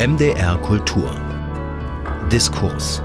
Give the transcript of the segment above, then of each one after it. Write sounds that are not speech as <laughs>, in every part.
MDR Kultur Diskurs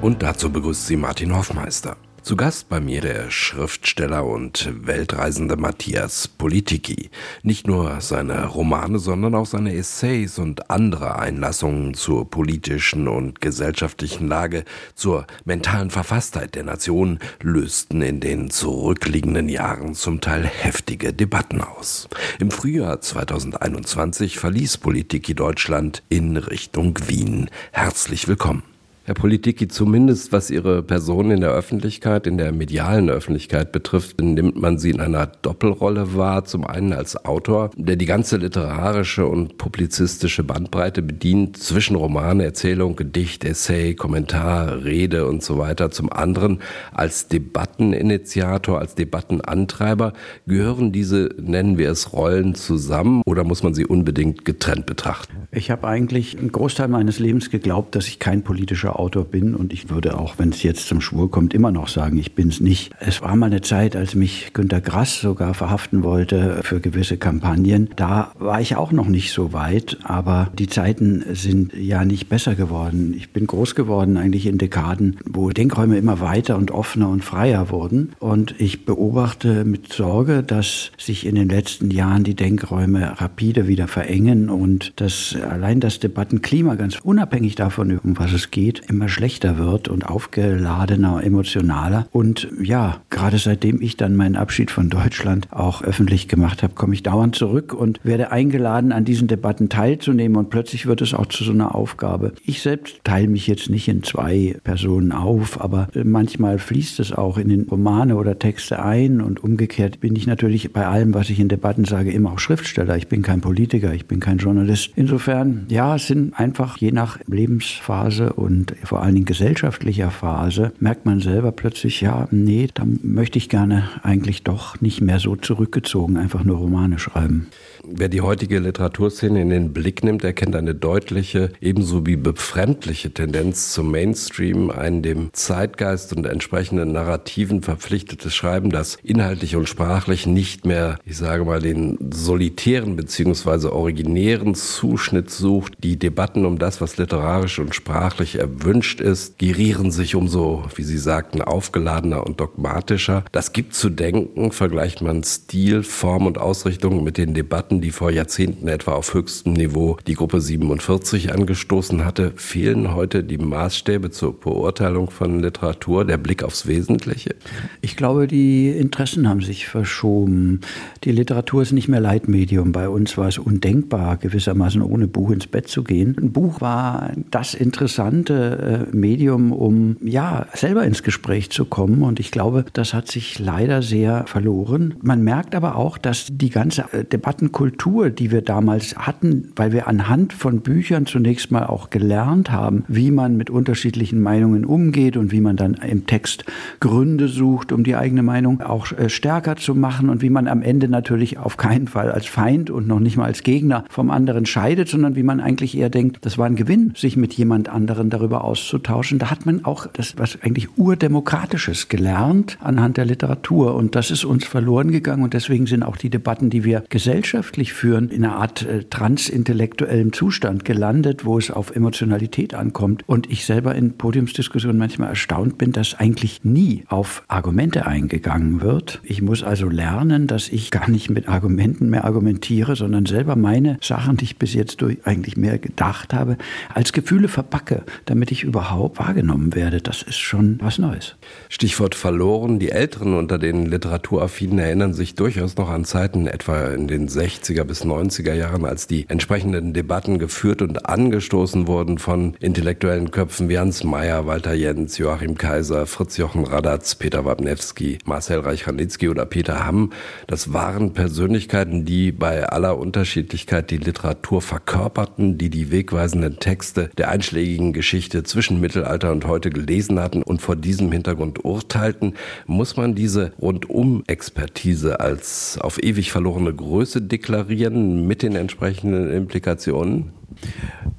Und dazu begrüßt sie Martin Hoffmeister. Zu Gast bei mir der Schriftsteller und Weltreisende Matthias Politiki. Nicht nur seine Romane, sondern auch seine Essays und andere Einlassungen zur politischen und gesellschaftlichen Lage, zur mentalen Verfasstheit der Nation lösten in den zurückliegenden Jahren zum Teil heftige Debatten aus. Im Frühjahr 2021 verließ Politiki Deutschland in Richtung Wien. Herzlich willkommen. Herr Politiki, zumindest was Ihre Person in der Öffentlichkeit, in der medialen Öffentlichkeit betrifft, nimmt man Sie in einer Doppelrolle wahr. Zum einen als Autor, der die ganze literarische und publizistische Bandbreite bedient, zwischen Roman, Erzählung, Gedicht, Essay, Kommentar, Rede und so weiter. Zum anderen als Debatteninitiator, als Debattenantreiber. Gehören diese, nennen wir es, Rollen zusammen oder muss man sie unbedingt getrennt betrachten? Ich habe eigentlich einen Großteil meines Lebens geglaubt, dass ich kein politischer Autor bin und ich würde auch, wenn es jetzt zum Schwur kommt, immer noch sagen, ich bin es nicht. Es war mal eine Zeit, als mich Günter Grass sogar verhaften wollte für gewisse Kampagnen. Da war ich auch noch nicht so weit, aber die Zeiten sind ja nicht besser geworden. Ich bin groß geworden eigentlich in Dekaden, wo Denkräume immer weiter und offener und freier wurden und ich beobachte mit Sorge, dass sich in den letzten Jahren die Denkräume rapide wieder verengen und dass allein das Debattenklima ganz unabhängig davon, um was es geht, immer schlechter wird und aufgeladener, emotionaler. Und ja, gerade seitdem ich dann meinen Abschied von Deutschland auch öffentlich gemacht habe, komme ich dauernd zurück und werde eingeladen, an diesen Debatten teilzunehmen. Und plötzlich wird es auch zu so einer Aufgabe. Ich selbst teile mich jetzt nicht in zwei Personen auf, aber manchmal fließt es auch in den Romane oder Texte ein. Und umgekehrt bin ich natürlich bei allem, was ich in Debatten sage, immer auch Schriftsteller. Ich bin kein Politiker, ich bin kein Journalist. Insofern, ja, es sind einfach je nach Lebensphase und vor allen Dingen gesellschaftlicher Phase, merkt man selber plötzlich, ja, nee, da möchte ich gerne eigentlich doch nicht mehr so zurückgezogen einfach nur Romane schreiben. Wer die heutige Literaturszene in den Blick nimmt, erkennt eine deutliche, ebenso wie befremdliche Tendenz zum Mainstream, ein dem Zeitgeist und entsprechenden Narrativen verpflichtetes Schreiben, das inhaltlich und sprachlich nicht mehr, ich sage mal, den solitären bzw. originären Zuschnitt sucht. Die Debatten um das, was literarisch und sprachlich erwünscht ist, gerieren sich umso, wie Sie sagten, aufgeladener und dogmatischer. Das gibt zu denken, vergleicht man Stil, Form und Ausrichtung mit den Debatten Debatten, die vor Jahrzehnten etwa auf höchstem Niveau die Gruppe 47 angestoßen hatte, fehlen heute die Maßstäbe zur Beurteilung von Literatur, der Blick aufs Wesentliche? Ich glaube, die Interessen haben sich verschoben. Die Literatur ist nicht mehr Leitmedium. Bei uns war es undenkbar, gewissermaßen ohne Buch ins Bett zu gehen. Ein Buch war das interessante äh, Medium, um ja selber ins Gespräch zu kommen. Und ich glaube, das hat sich leider sehr verloren. Man merkt aber auch, dass die ganze äh, Debattenkultur Kultur, die wir damals hatten, weil wir anhand von Büchern zunächst mal auch gelernt haben, wie man mit unterschiedlichen Meinungen umgeht und wie man dann im Text Gründe sucht, um die eigene Meinung auch äh, stärker zu machen und wie man am Ende natürlich auf keinen Fall als Feind und noch nicht mal als Gegner vom anderen scheidet, sondern wie man eigentlich eher denkt, das war ein Gewinn, sich mit jemand anderen darüber auszutauschen. Da hat man auch das, was eigentlich urdemokratisches gelernt anhand der Literatur und das ist uns verloren gegangen und deswegen sind auch die Debatten, die wir gesellschaftlich gesellschaftlich führen, in einer Art äh, transintellektuellem Zustand gelandet, wo es auf Emotionalität ankommt. Und ich selber in Podiumsdiskussionen manchmal erstaunt bin, dass eigentlich nie auf Argumente eingegangen wird. Ich muss also lernen, dass ich gar nicht mit Argumenten mehr argumentiere, sondern selber meine Sachen, die ich bis jetzt durch eigentlich mehr gedacht habe, als Gefühle verpacke, damit ich überhaupt wahrgenommen werde. Das ist schon was Neues. Stichwort verloren. Die Älteren unter den Literaturaffinen erinnern sich durchaus noch an Zeiten, etwa in den 60 60er bis 90er Jahren, als die entsprechenden Debatten geführt und angestoßen wurden von intellektuellen Köpfen wie Hans Mayer, Walter Jens, Joachim Kaiser, Fritz Jochen Radatz, Peter Wabnewski, Marcel Reich-Ranitzky oder Peter Hamm. Das waren Persönlichkeiten, die bei aller Unterschiedlichkeit die Literatur verkörperten, die die wegweisenden Texte der einschlägigen Geschichte zwischen Mittelalter und heute gelesen hatten und vor diesem Hintergrund urteilten. Muss man diese Rundum-Expertise als auf ewig verlorene Größe deklarieren? Deklarieren mit den entsprechenden Implikationen?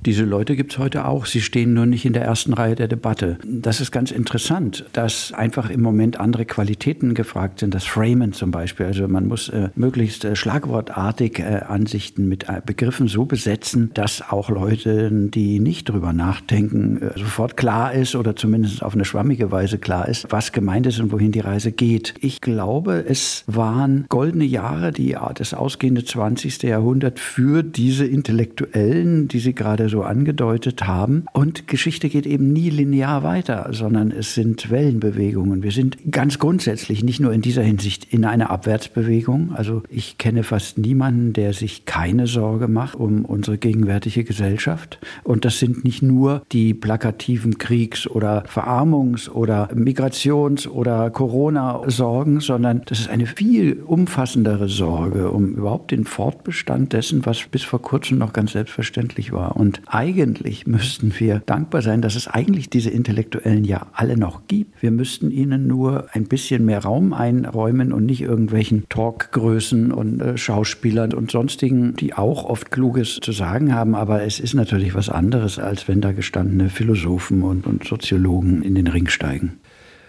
Diese Leute gibt es heute auch. Sie stehen nur nicht in der ersten Reihe der Debatte. Das ist ganz interessant, dass einfach im Moment andere Qualitäten gefragt sind. Das Framen zum Beispiel. Also man muss äh, möglichst äh, schlagwortartig äh, Ansichten mit äh, Begriffen so besetzen, dass auch Leute, die nicht drüber nachdenken, äh, sofort klar ist oder zumindest auf eine schwammige Weise klar ist, was gemeint ist und wohin die Reise geht. Ich glaube, es waren goldene Jahre, die das ausgehende 20. Jahrhundert für diese Intellektuellen, die Sie gerade so angedeutet haben. Und Geschichte geht eben nie linear weiter, sondern es sind Wellenbewegungen. Wir sind ganz grundsätzlich nicht nur in dieser Hinsicht in einer Abwärtsbewegung. Also ich kenne fast niemanden, der sich keine Sorge macht um unsere gegenwärtige Gesellschaft. Und das sind nicht nur die plakativen Kriegs- oder Verarmungs- oder Migrations- oder Corona-Sorgen, sondern das ist eine viel umfassendere Sorge um überhaupt den Fortbestand dessen, was bis vor kurzem noch ganz selbstverständlich war. Und eigentlich müssten wir dankbar sein, dass es eigentlich diese Intellektuellen ja alle noch gibt. Wir müssten ihnen nur ein bisschen mehr Raum einräumen und nicht irgendwelchen Talkgrößen und äh, Schauspielern und sonstigen, die auch oft Kluges zu sagen haben. Aber es ist natürlich was anderes, als wenn da gestandene Philosophen und, und Soziologen in den Ring steigen.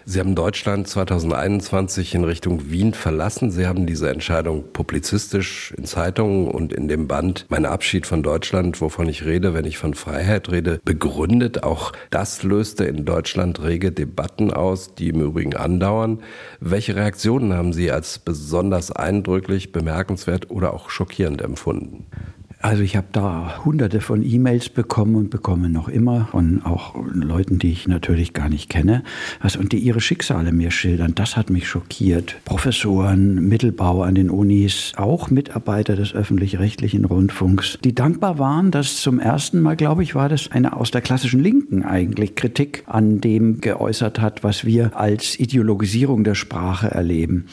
Sie haben Deutschland 2021 in Richtung Wien verlassen. Sie haben diese Entscheidung publizistisch in Zeitungen und in dem Band Mein Abschied von Deutschland, wovon ich rede, wenn ich von Freiheit rede, begründet. Auch das löste in Deutschland rege Debatten aus, die im Übrigen andauern. Welche Reaktionen haben Sie als besonders eindrücklich, bemerkenswert oder auch schockierend empfunden? Also ich habe da hunderte von E-Mails bekommen und bekomme noch immer von auch Leuten, die ich natürlich gar nicht kenne, was und die ihre Schicksale mir schildern. Das hat mich schockiert. Professoren, Mittelbau an den Unis, auch Mitarbeiter des öffentlich-rechtlichen Rundfunks, die dankbar waren, dass zum ersten Mal, glaube ich, war das eine aus der klassischen Linken eigentlich Kritik an dem geäußert hat, was wir als Ideologisierung der Sprache erleben.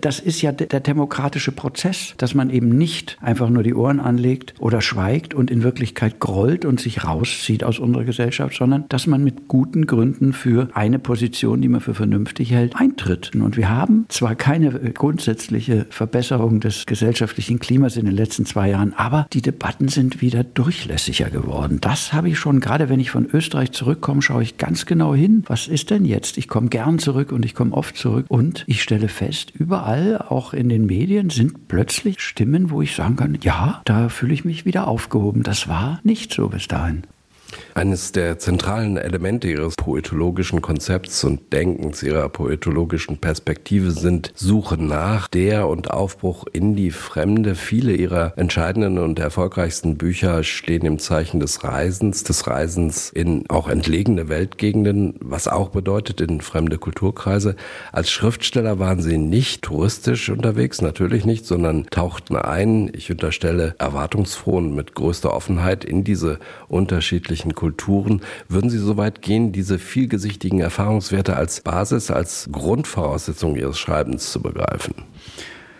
Das ist ja der demokratische Prozess, dass man eben nicht einfach nur die Ohren anlegt oder schweigt und in Wirklichkeit grollt und sich rauszieht aus unserer Gesellschaft, sondern dass man mit guten Gründen für eine Position, die man für vernünftig hält, eintritt. Und wir haben zwar keine grundsätzliche Verbesserung des gesellschaftlichen Klimas in den letzten zwei Jahren, aber die Debatten sind wieder durchlässiger geworden. Das habe ich schon, gerade wenn ich von Österreich zurückkomme, schaue ich ganz genau hin. Was ist denn jetzt? Ich komme gern zurück und ich komme oft zurück und ich stelle fest, überall, auch in den Medien, sind plötzlich Stimmen, wo ich sagen kann, ja, da fühle ich mich wieder aufgehoben. Das war nicht so bis dahin. Eines der zentralen Elemente ihres poetologischen Konzepts und Denkens, ihrer poetologischen Perspektive sind Suche nach der und Aufbruch in die Fremde. Viele ihrer entscheidenden und erfolgreichsten Bücher stehen im Zeichen des Reisens, des Reisens in auch entlegene Weltgegenden, was auch bedeutet in fremde Kulturkreise. Als Schriftsteller waren sie nicht touristisch unterwegs, natürlich nicht, sondern tauchten ein, ich unterstelle, erwartungsfroh und mit größter Offenheit in diese unterschiedlichen unterschiedlichen Kulturen. Würden Sie so weit gehen, diese vielgesichtigen Erfahrungswerte als Basis, als Grundvoraussetzung Ihres Schreibens zu begreifen?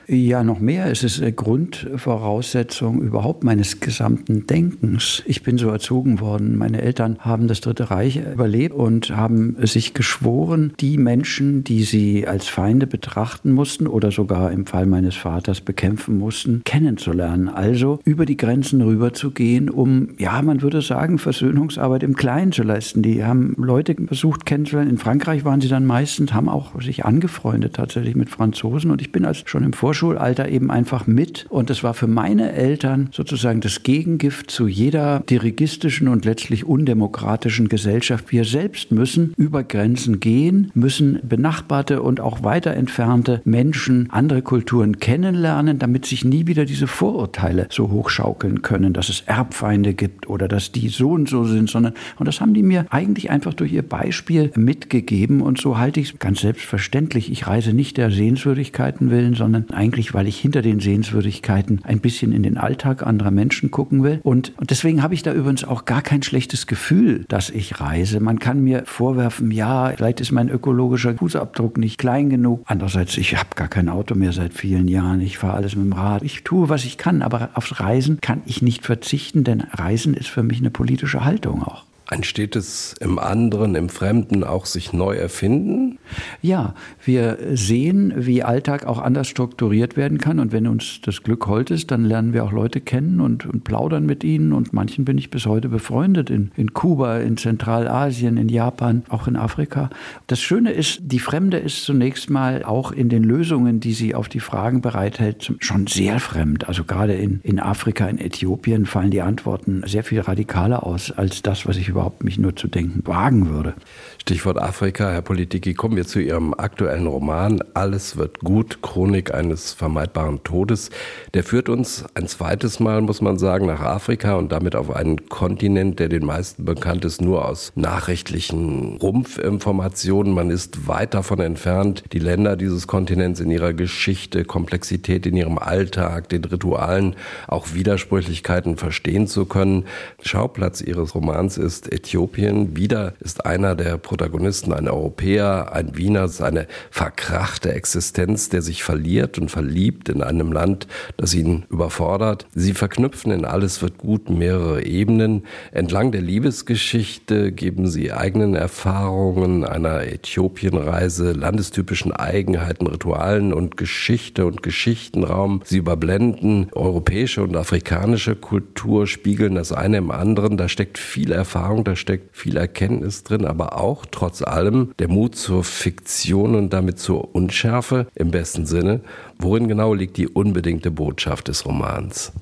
Ja, noch mehr. Es ist eine Grundvoraussetzung überhaupt meines gesamten Denkens. Ich bin so erzogen worden. Meine Eltern haben das Dritte Reich überlebt und haben sich geschworen, die Menschen, die sie als Feinde betrachten mussten oder sogar im Fall meines Vaters bekämpfen mussten, kennenzulernen. Also über die Grenzen rüberzugehen, um, ja, man würde sagen, Versöhnungsarbeit im Kleinen zu leisten. Die haben Leute versucht kennenzulernen. In Frankreich waren sie dann meistens, haben auch sich angefreundet tatsächlich mit Franzosen. Und ich bin als schon im Vor Vorschulalter eben einfach mit. Und das war für meine Eltern sozusagen das Gegengift zu jeder dirigistischen und letztlich undemokratischen Gesellschaft. Wir selbst müssen über Grenzen gehen, müssen benachbarte und auch weiter entfernte Menschen, andere Kulturen kennenlernen, damit sich nie wieder diese Vorurteile so hochschaukeln können, dass es Erbfeinde gibt oder dass die so und so sind, sondern, und das haben die mir eigentlich einfach durch ihr Beispiel mitgegeben und so halte ich es ganz selbstverständlich. Ich reise nicht der Sehenswürdigkeiten willen, sondern eigentlich, weil ich hinter den Sehenswürdigkeiten ein bisschen in den Alltag anderer Menschen gucken will. Und, und deswegen habe ich da übrigens auch gar kein schlechtes Gefühl, dass ich reise. Man kann mir vorwerfen, ja, vielleicht ist mein ökologischer Fußabdruck nicht klein genug. Andererseits, ich habe gar kein Auto mehr seit vielen Jahren. Ich fahre alles mit dem Rad. Ich tue, was ich kann, aber aufs Reisen kann ich nicht verzichten, denn Reisen ist für mich eine politische Haltung auch. Ein stetes im anderen, im Fremden auch sich neu erfinden? Ja, wir sehen, wie Alltag auch anders strukturiert werden kann. Und wenn uns das Glück hold ist, dann lernen wir auch Leute kennen und, und plaudern mit ihnen. Und manchen bin ich bis heute befreundet. In, in Kuba, in Zentralasien, in Japan, auch in Afrika. Das Schöne ist, die Fremde ist zunächst mal auch in den Lösungen, die sie auf die Fragen bereithält, schon sehr fremd. Also gerade in, in Afrika, in Äthiopien fallen die Antworten sehr viel radikaler aus als das, was ich überhaupt mich nur zu denken wagen würde. Stichwort Afrika, Herr Politiki, kommen wir zu Ihrem aktuellen Roman Alles wird gut, Chronik eines vermeidbaren Todes. Der führt uns ein zweites Mal, muss man sagen, nach Afrika und damit auf einen Kontinent, der den meisten bekannt ist, nur aus nachrichtlichen Rumpfinformationen. Man ist weit davon entfernt, die Länder dieses Kontinents in ihrer Geschichte, Komplexität in ihrem Alltag, den Ritualen, auch Widersprüchlichkeiten verstehen zu können. Schauplatz Ihres Romans ist Äthiopien. Wieder ist einer der Protagonisten ein Europäer, ein Wiener, seine verkrachte Existenz, der sich verliert und verliebt in einem Land, das ihn überfordert. Sie verknüpfen in Alles wird gut mehrere Ebenen. Entlang der Liebesgeschichte geben sie eigenen Erfahrungen einer Äthiopienreise, landestypischen Eigenheiten, Ritualen und Geschichte und Geschichtenraum. Sie überblenden europäische und afrikanische Kultur, spiegeln das eine im anderen. Da steckt viel Erfahrung, da steckt viel Erkenntnis drin, aber auch trotz allem der Mut zur Fiktion und damit zur Unschärfe im besten Sinne. Worin genau liegt die unbedingte Botschaft des Romans?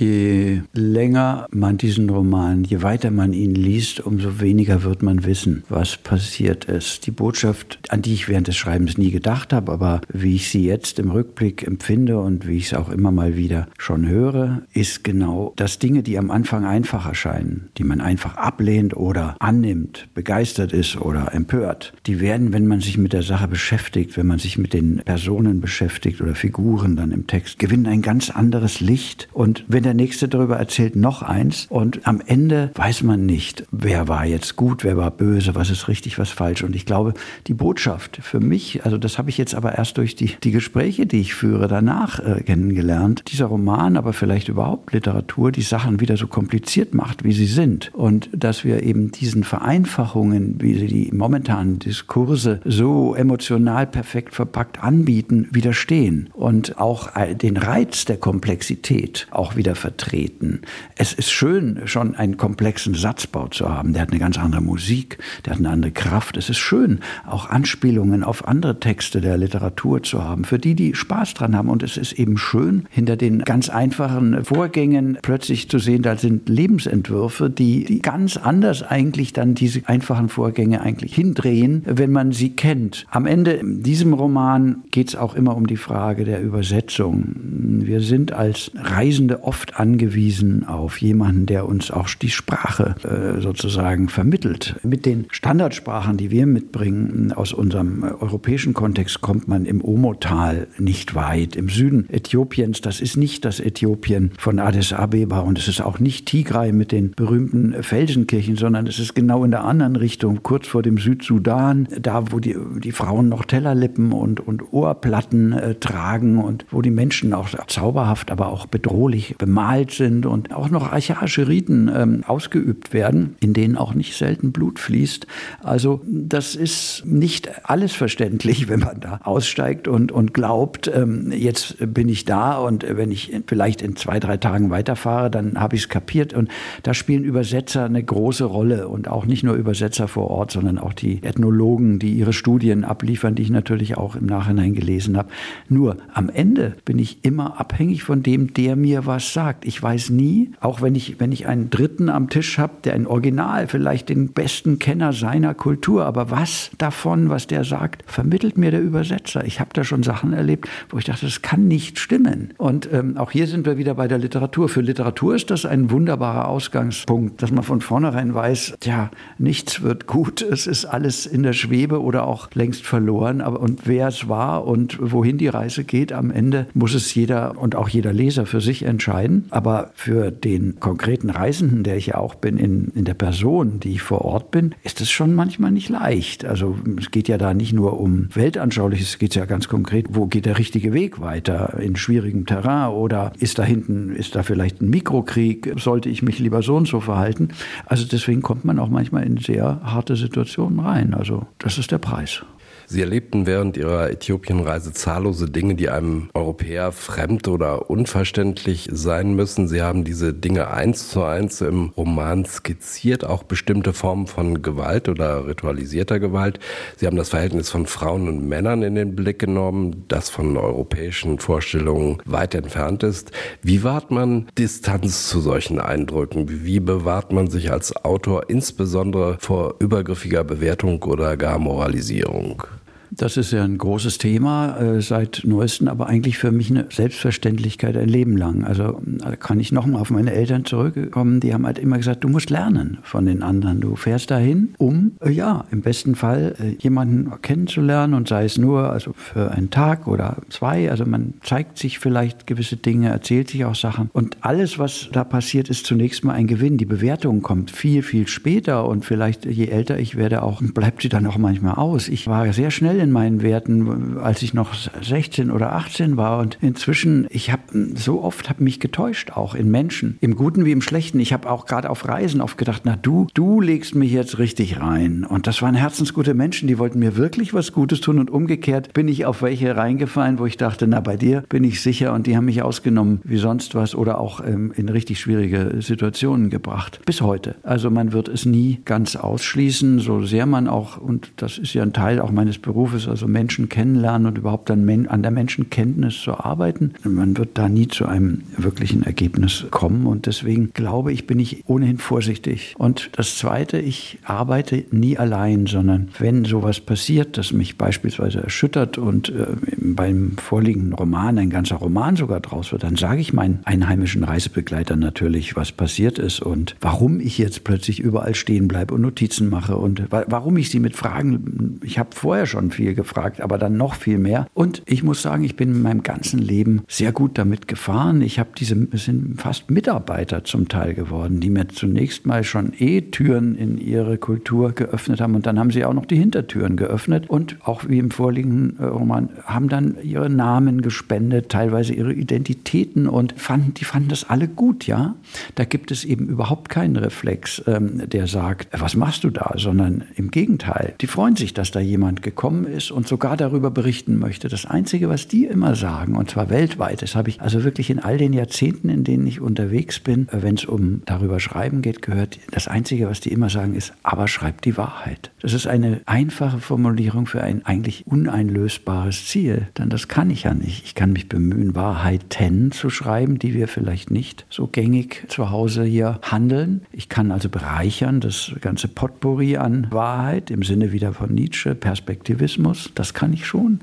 Je länger man diesen Roman, je weiter man ihn liest, umso weniger wird man wissen, was passiert ist. Die Botschaft, an die ich während des Schreibens nie gedacht habe, aber wie ich sie jetzt im Rückblick empfinde und wie ich es auch immer mal wieder schon höre, ist genau, dass Dinge, die am Anfang einfach erscheinen, die man einfach ablehnt oder annimmt, begeistert ist oder empört, die werden, wenn man sich mit der Sache beschäftigt, wenn man sich mit den Personen beschäftigt oder Figuren dann im Text, gewinnen ein ganz anderes Licht. Und wenn der nächste darüber erzählt noch eins und am Ende weiß man nicht, wer war jetzt gut, wer war böse, was ist richtig, was falsch. Und ich glaube, die Botschaft für mich, also das habe ich jetzt aber erst durch die, die Gespräche, die ich führe, danach äh, kennengelernt. Dieser Roman, aber vielleicht überhaupt Literatur, die Sachen wieder so kompliziert macht, wie sie sind. Und dass wir eben diesen Vereinfachungen, wie sie die momentanen Diskurse so emotional perfekt verpackt anbieten, widerstehen. Und auch äh, den Reiz der Komplexität auch wieder vertreten. Es ist schön, schon einen komplexen Satzbau zu haben. Der hat eine ganz andere Musik, der hat eine andere Kraft. Es ist schön, auch Anspielungen auf andere Texte der Literatur zu haben, für die, die Spaß dran haben. Und es ist eben schön, hinter den ganz einfachen Vorgängen plötzlich zu sehen, da sind Lebensentwürfe, die, die ganz anders eigentlich dann diese einfachen Vorgänge eigentlich hindrehen, wenn man sie kennt. Am Ende in diesem Roman geht es auch immer um die Frage der Übersetzung. Wir sind als Reisende oft angewiesen auf jemanden, der uns auch die Sprache äh, sozusagen vermittelt. Mit den Standardsprachen, die wir mitbringen aus unserem äh, europäischen Kontext, kommt man im Omotal nicht weit. Im Süden Äthiopiens, das ist nicht das Äthiopien von Addis Abeba und es ist auch nicht Tigray mit den berühmten Felsenkirchen, sondern es ist genau in der anderen Richtung, kurz vor dem Südsudan, da wo die, die Frauen noch Tellerlippen und, und Ohrplatten äh, tragen und wo die Menschen auch zauberhaft, aber auch bedrohlich bemalt bemalt sind und auch noch archaische Riten ähm, ausgeübt werden, in denen auch nicht selten Blut fließt. Also das ist nicht alles verständlich, <laughs> wenn man da aussteigt und, und glaubt, ähm, jetzt bin ich da und wenn ich vielleicht in zwei, drei Tagen weiterfahre, dann habe ich es kapiert. Und da spielen Übersetzer eine große Rolle und auch nicht nur Übersetzer vor Ort, sondern auch die Ethnologen, die ihre Studien abliefern, die ich natürlich auch im Nachhinein gelesen habe. Nur am Ende bin ich immer abhängig von dem, der mir was sagt gesagt, ich weiß nie, auch wenn ich, wenn ich einen Dritten am Tisch habe, der ein Original, vielleicht den besten Kenner seiner Kultur, aber was davon, was der sagt, vermittelt mir der Übersetzer. Ich habe da schon Sachen erlebt, wo ich dachte, das kann nicht stimmen. Und ähm, auch hier sind wir wieder bei der Literatur. Für Literatur ist das ein wunderbarer Ausgangspunkt, dass man von vornherein weiß, ja, nichts wird gut, es ist alles in der Schwebe oder auch längst verloren. Aber und wer es war und wohin die Reise geht, am Ende muss es jeder und auch jeder Leser für sich entscheiden. Unterscheiden. Aber für den konkreten Reisenden, der ich ja auch bin, in, in der Person, die ich vor Ort bin, ist es schon manchmal nicht leicht. Also es geht ja da nicht nur um Weltanschauliches, es geht ja ganz konkret, wo geht der richtige Weg weiter in schwierigem Terrain oder ist da hinten, ist da vielleicht ein Mikrokrieg, sollte ich mich lieber so und so verhalten. Also deswegen kommt man auch manchmal in sehr harte Situationen rein. Also das ist der Preis. Sie erlebten während Ihrer Äthiopienreise zahllose Dinge, die einem Europäer fremd oder unverständlich sein müssen. Sie haben diese Dinge eins zu eins im Roman skizziert, auch bestimmte Formen von Gewalt oder ritualisierter Gewalt. Sie haben das Verhältnis von Frauen und Männern in den Blick genommen, das von europäischen Vorstellungen weit entfernt ist. Wie wahrt man Distanz zu solchen Eindrücken? Wie bewahrt man sich als Autor insbesondere vor übergriffiger Bewertung oder gar Moralisierung? Das ist ja ein großes Thema äh, seit neuestem, aber eigentlich für mich eine Selbstverständlichkeit ein Leben lang. Also da kann ich nochmal auf meine Eltern zurückkommen. Die haben halt immer gesagt, du musst lernen von den anderen. Du fährst dahin, um äh, ja im besten Fall äh, jemanden kennenzulernen und sei es nur also für einen Tag oder zwei. Also man zeigt sich vielleicht gewisse Dinge, erzählt sich auch Sachen und alles, was da passiert, ist zunächst mal ein Gewinn. Die Bewertung kommt viel viel später und vielleicht je älter ich werde auch <laughs> bleibt sie dann auch manchmal aus. Ich war sehr schnell in meinen Werten, als ich noch 16 oder 18 war. Und inzwischen, ich habe so oft hab mich getäuscht, auch in Menschen, im Guten wie im Schlechten. Ich habe auch gerade auf Reisen oft gedacht, na du, du legst mich jetzt richtig rein. Und das waren herzensgute Menschen, die wollten mir wirklich was Gutes tun. Und umgekehrt bin ich auf welche reingefallen, wo ich dachte, na bei dir bin ich sicher. Und die haben mich ausgenommen wie sonst was oder auch ähm, in richtig schwierige Situationen gebracht. Bis heute. Also man wird es nie ganz ausschließen, so sehr man auch, und das ist ja ein Teil auch meines Berufs, Berufes, also Menschen kennenlernen und überhaupt an, an der Menschenkenntnis zu arbeiten. Man wird da nie zu einem wirklichen Ergebnis kommen und deswegen glaube ich, bin ich ohnehin vorsichtig. Und das Zweite, ich arbeite nie allein, sondern wenn sowas passiert, das mich beispielsweise erschüttert und äh, beim vorliegenden Roman ein ganzer Roman sogar draus wird, dann sage ich meinen einheimischen Reisebegleitern natürlich, was passiert ist und warum ich jetzt plötzlich überall stehen bleibe und Notizen mache und warum ich sie mit Fragen, ich habe vorher schon viel gefragt, aber dann noch viel mehr. Und ich muss sagen, ich bin in meinem ganzen Leben sehr gut damit gefahren. Ich habe diese, es sind fast Mitarbeiter zum Teil geworden, die mir zunächst mal schon eh Türen in ihre Kultur geöffnet haben und dann haben sie auch noch die Hintertüren geöffnet und auch wie im vorliegenden äh, Roman haben dann ihre Namen gespendet, teilweise ihre Identitäten und fanden, die fanden das alle gut, ja. Da gibt es eben überhaupt keinen Reflex, ähm, der sagt, was machst du da, sondern im Gegenteil. Die freuen sich, dass da jemand gekommen ist und sogar darüber berichten möchte. Das Einzige, was die immer sagen, und zwar weltweit, das habe ich also wirklich in all den Jahrzehnten, in denen ich unterwegs bin, wenn es um darüber schreiben geht, gehört, das Einzige, was die immer sagen, ist, aber schreibt die Wahrheit. Das ist eine einfache Formulierung für ein eigentlich uneinlösbares Ziel, denn das kann ich ja nicht. Ich kann mich bemühen, Wahrheiten zu schreiben, die wir vielleicht nicht so gängig zu Hause hier handeln. Ich kann also bereichern das ganze Potpourri an Wahrheit im Sinne wieder von Nietzsche, Perspektivismus Journalismus, das kann ich schon.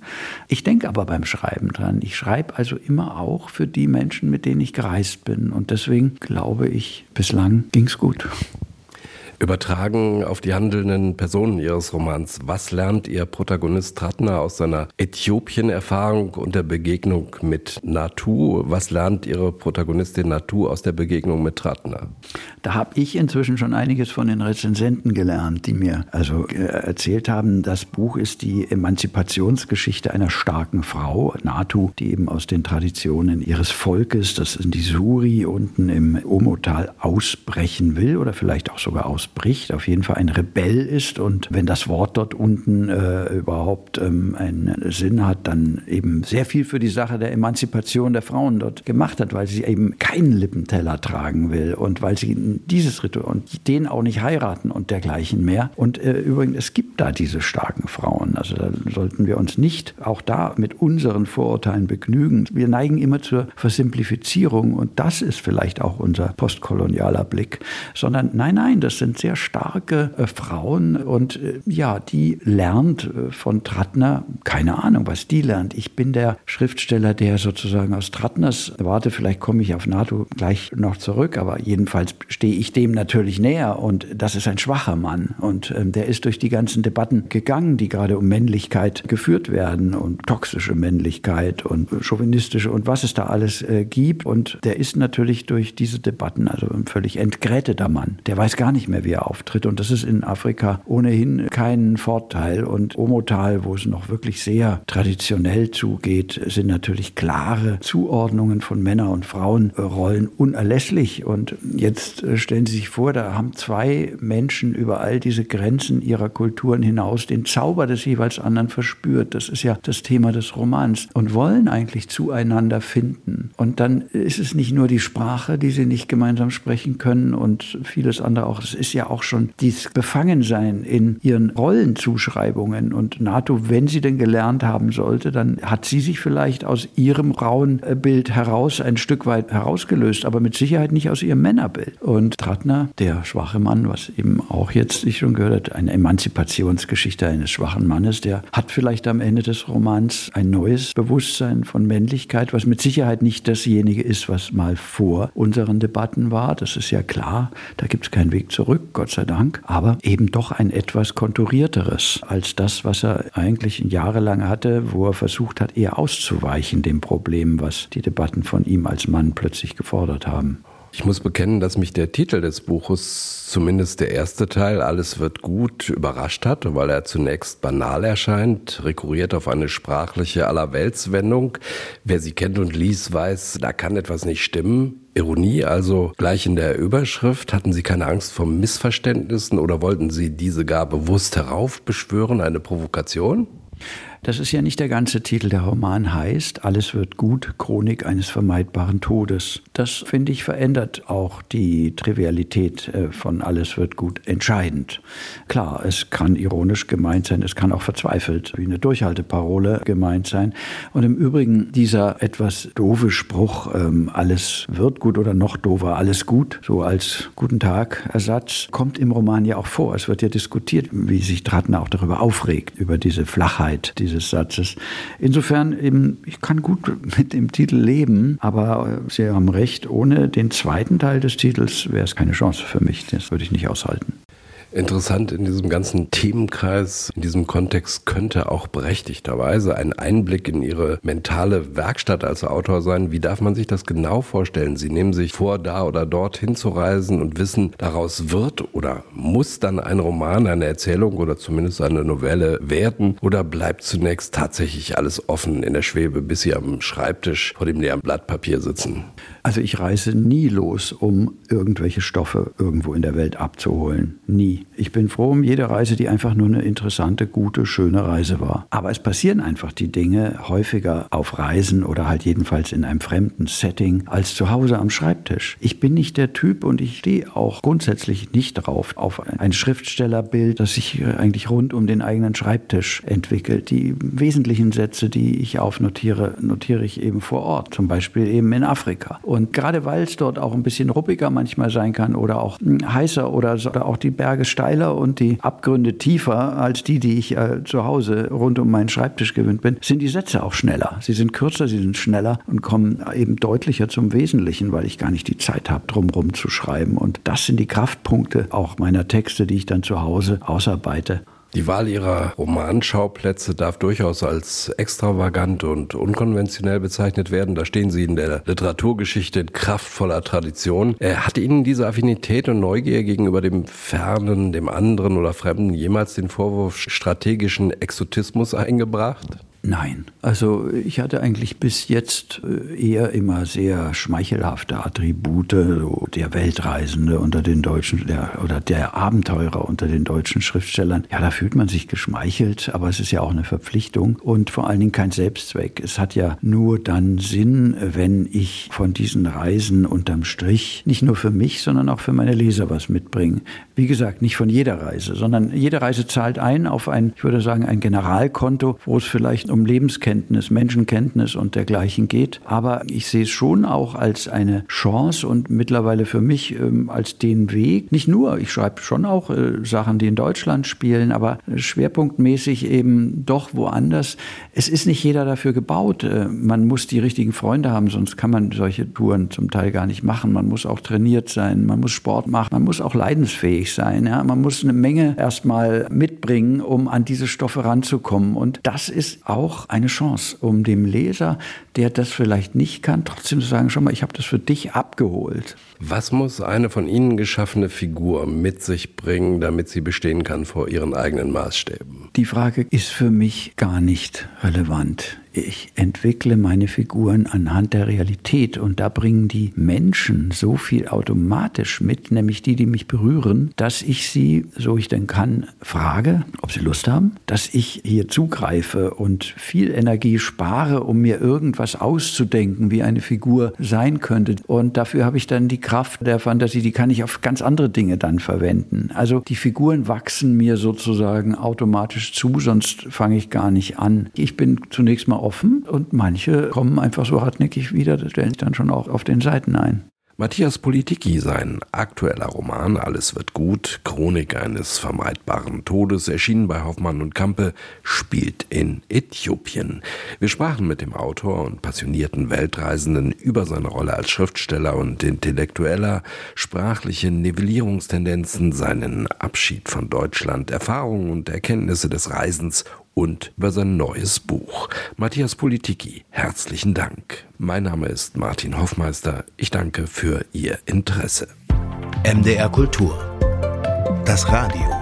Ich denke aber beim Schreiben dran. Ich schreibe also immer auch für die Menschen, mit denen ich gereist bin. Und deswegen glaube ich, bislang ging es gut. Übertragen auf die handelnden Personen Ihres Romans, was lernt Ihr Protagonist Tratna aus seiner Äthiopien-Erfahrung und der Begegnung mit Natu? Was lernt Ihre Protagonistin Natu aus der Begegnung mit Tratna? Da habe ich inzwischen schon einiges von den Rezensenten gelernt, die mir also äh, erzählt haben, das Buch ist die Emanzipationsgeschichte einer starken Frau, Natu, die eben aus den Traditionen ihres Volkes, das sind die Suri unten im Omotal, ausbrechen will oder vielleicht auch sogar ausbrechen ausbricht, auf jeden Fall ein Rebell ist und wenn das Wort dort unten äh, überhaupt ähm, einen Sinn hat, dann eben sehr viel für die Sache der Emanzipation der Frauen dort gemacht hat, weil sie eben keinen Lippenteller tragen will und weil sie dieses Ritual und den auch nicht heiraten und dergleichen mehr. Und äh, übrigens, es gibt da diese starken Frauen. Also da sollten wir uns nicht auch da mit unseren Vorurteilen begnügen. Wir neigen immer zur Versimplifizierung und das ist vielleicht auch unser postkolonialer Blick, sondern nein, nein, das sind sehr starke äh, Frauen und äh, ja, die lernt äh, von Trattner, keine Ahnung, was die lernt. Ich bin der Schriftsteller, der sozusagen aus Trattners, warte, vielleicht komme ich auf NATO gleich noch zurück, aber jedenfalls stehe ich dem natürlich näher und das ist ein schwacher Mann und ähm, der ist durch die ganzen Debatten gegangen, die gerade um Männlichkeit geführt werden und toxische Männlichkeit und chauvinistische und was es da alles äh, gibt und der ist natürlich durch diese Debatten also ein völlig entgräteter Mann. Der weiß gar nicht mehr, er auftritt und das ist in Afrika ohnehin kein Vorteil und Omotal, wo es noch wirklich sehr traditionell zugeht, sind natürlich klare Zuordnungen von Männer- und Frauenrollen unerlässlich und jetzt äh, stellen Sie sich vor, da haben zwei Menschen über all diese Grenzen ihrer Kulturen hinaus den Zauber des jeweils anderen verspürt. Das ist ja das Thema des Romans und wollen eigentlich zueinander finden. Und dann ist es nicht nur die Sprache, die sie nicht gemeinsam sprechen können und vieles andere auch. Es ist ja auch schon dieses Befangensein in ihren Rollenzuschreibungen. Und NATO, wenn sie denn gelernt haben sollte, dann hat sie sich vielleicht aus ihrem rauen Bild heraus ein Stück weit herausgelöst, aber mit Sicherheit nicht aus ihrem Männerbild. Und Trattner, der schwache Mann, was eben auch jetzt ich schon gehört habe, eine Emanzipationsgeschichte eines schwachen Mannes, der hat vielleicht am Ende des Romans ein neues Bewusstsein von Männlichkeit, was mit Sicherheit nicht dasjenige ist, was mal vor unseren Debatten war. Das ist ja klar. Da gibt es keinen Weg zurück, Gott sei Dank. Aber eben doch ein etwas konturierteres als das, was er eigentlich jahrelang hatte, wo er versucht hat, eher auszuweichen dem Problem, was die Debatten von ihm als Mann plötzlich gefordert haben. Ich muss bekennen, dass mich der Titel des Buches, zumindest der erste Teil, Alles wird gut, überrascht hat, weil er zunächst banal erscheint, rekurriert auf eine sprachliche Allerweltswendung. Wer sie kennt und liest, weiß, da kann etwas nicht stimmen. Ironie also gleich in der Überschrift. Hatten Sie keine Angst vor Missverständnissen oder wollten Sie diese gar bewusst heraufbeschwören, eine Provokation? Das ist ja nicht der ganze Titel. Der Roman heißt Alles wird gut, Chronik eines vermeidbaren Todes. Das, finde ich, verändert auch die Trivialität äh, von Alles wird gut entscheidend. Klar, es kann ironisch gemeint sein, es kann auch verzweifelt wie eine Durchhalteparole gemeint sein. Und im Übrigen dieser etwas doofe Spruch, ähm, alles wird gut oder noch doofer, alles gut, so als Guten Tag Ersatz, kommt im Roman ja auch vor. Es wird ja diskutiert, wie sich Drattner auch darüber aufregt, über diese Flachheit, diese dieses Satzes. Insofern eben, ich kann gut mit dem Titel leben, aber Sie haben recht, ohne den zweiten Teil des Titels wäre es keine Chance für mich. Das würde ich nicht aushalten. Interessant in diesem ganzen Themenkreis, in diesem Kontext könnte auch berechtigterweise ein Einblick in Ihre mentale Werkstatt als Autor sein. Wie darf man sich das genau vorstellen? Sie nehmen sich vor, da oder dort hinzureisen und wissen, daraus wird oder muss dann ein Roman, eine Erzählung oder zumindest eine Novelle werden oder bleibt zunächst tatsächlich alles offen in der Schwebe, bis Sie am Schreibtisch vor dem leeren Blatt Papier sitzen? Also ich reise nie los, um irgendwelche Stoffe irgendwo in der Welt abzuholen. Nie. Ich bin froh um jede Reise, die einfach nur eine interessante, gute, schöne Reise war. Aber es passieren einfach die Dinge häufiger auf Reisen oder halt jedenfalls in einem fremden Setting als zu Hause am Schreibtisch. Ich bin nicht der Typ und ich stehe auch grundsätzlich nicht drauf auf ein Schriftstellerbild, das sich eigentlich rund um den eigenen Schreibtisch entwickelt. Die wesentlichen Sätze, die ich aufnotiere, notiere ich eben vor Ort, zum Beispiel eben in Afrika. Und gerade weil es dort auch ein bisschen ruppiger manchmal sein kann oder auch hm, heißer oder, oder auch die Berge steiler und die Abgründe tiefer als die, die ich äh, zu Hause rund um meinen Schreibtisch gewöhnt bin, sind die Sätze auch schneller. Sie sind kürzer, sie sind schneller und kommen eben deutlicher zum Wesentlichen, weil ich gar nicht die Zeit habe, drumherum zu schreiben. Und das sind die Kraftpunkte auch meiner Texte, die ich dann zu Hause ausarbeite. Die Wahl ihrer Romanschauplätze darf durchaus als extravagant und unkonventionell bezeichnet werden. Da stehen sie in der Literaturgeschichte in kraftvoller Tradition. Äh, hat Ihnen diese Affinität und Neugier gegenüber dem Fernen, dem anderen oder Fremden jemals den Vorwurf strategischen Exotismus eingebracht? Nein, also ich hatte eigentlich bis jetzt äh, eher immer sehr schmeichelhafte Attribute, so der Weltreisende unter den Deutschen der, oder der Abenteurer unter den deutschen Schriftstellern. Ja, da fühlt man sich geschmeichelt, aber es ist ja auch eine Verpflichtung und vor allen Dingen kein Selbstzweck. Es hat ja nur dann Sinn, wenn ich von diesen Reisen unterm Strich nicht nur für mich, sondern auch für meine Leser was mitbringe. Wie gesagt, nicht von jeder Reise, sondern jede Reise zahlt ein auf ein, ich würde sagen, ein Generalkonto, wo es vielleicht um um Lebenskenntnis, Menschenkenntnis und dergleichen geht. Aber ich sehe es schon auch als eine Chance und mittlerweile für mich ähm, als den Weg. Nicht nur, ich schreibe schon auch äh, Sachen, die in Deutschland spielen, aber schwerpunktmäßig eben doch woanders. Es ist nicht jeder dafür gebaut. Äh, man muss die richtigen Freunde haben, sonst kann man solche Touren zum Teil gar nicht machen. Man muss auch trainiert sein, man muss Sport machen, man muss auch leidensfähig sein. Ja? Man muss eine Menge erstmal mitbringen, um an diese Stoffe ranzukommen. Und das ist auch eine Chance, um dem Leser, der das vielleicht nicht kann, trotzdem zu sagen, schau mal, ich habe das für dich abgeholt. Was muss eine von Ihnen geschaffene Figur mit sich bringen, damit sie bestehen kann vor ihren eigenen Maßstäben? Die Frage ist für mich gar nicht relevant ich entwickle meine Figuren anhand der Realität und da bringen die Menschen so viel automatisch mit, nämlich die, die mich berühren, dass ich sie, so ich denn kann, frage, ob sie Lust haben, dass ich hier zugreife und viel Energie spare, um mir irgendwas auszudenken, wie eine Figur sein könnte. Und dafür habe ich dann die Kraft der Fantasie, die kann ich auf ganz andere Dinge dann verwenden. Also die Figuren wachsen mir sozusagen automatisch zu, sonst fange ich gar nicht an. Ich bin zunächst mal offen und manche kommen einfach so hartnäckig wieder, das stellen sich dann schon auch auf den Seiten ein. Matthias Politiki, sein aktueller Roman Alles wird gut, Chronik eines vermeidbaren Todes, erschienen bei Hoffmann und Kampe, spielt in Äthiopien. Wir sprachen mit dem Autor und passionierten Weltreisenden über seine Rolle als Schriftsteller und Intellektueller, sprachliche Nivellierungstendenzen, seinen Abschied von Deutschland, Erfahrungen und Erkenntnisse des Reisens und über sein neues Buch. Matthias Politiki, herzlichen Dank. Mein Name ist Martin Hoffmeister. Ich danke für Ihr Interesse. MDR Kultur. Das Radio.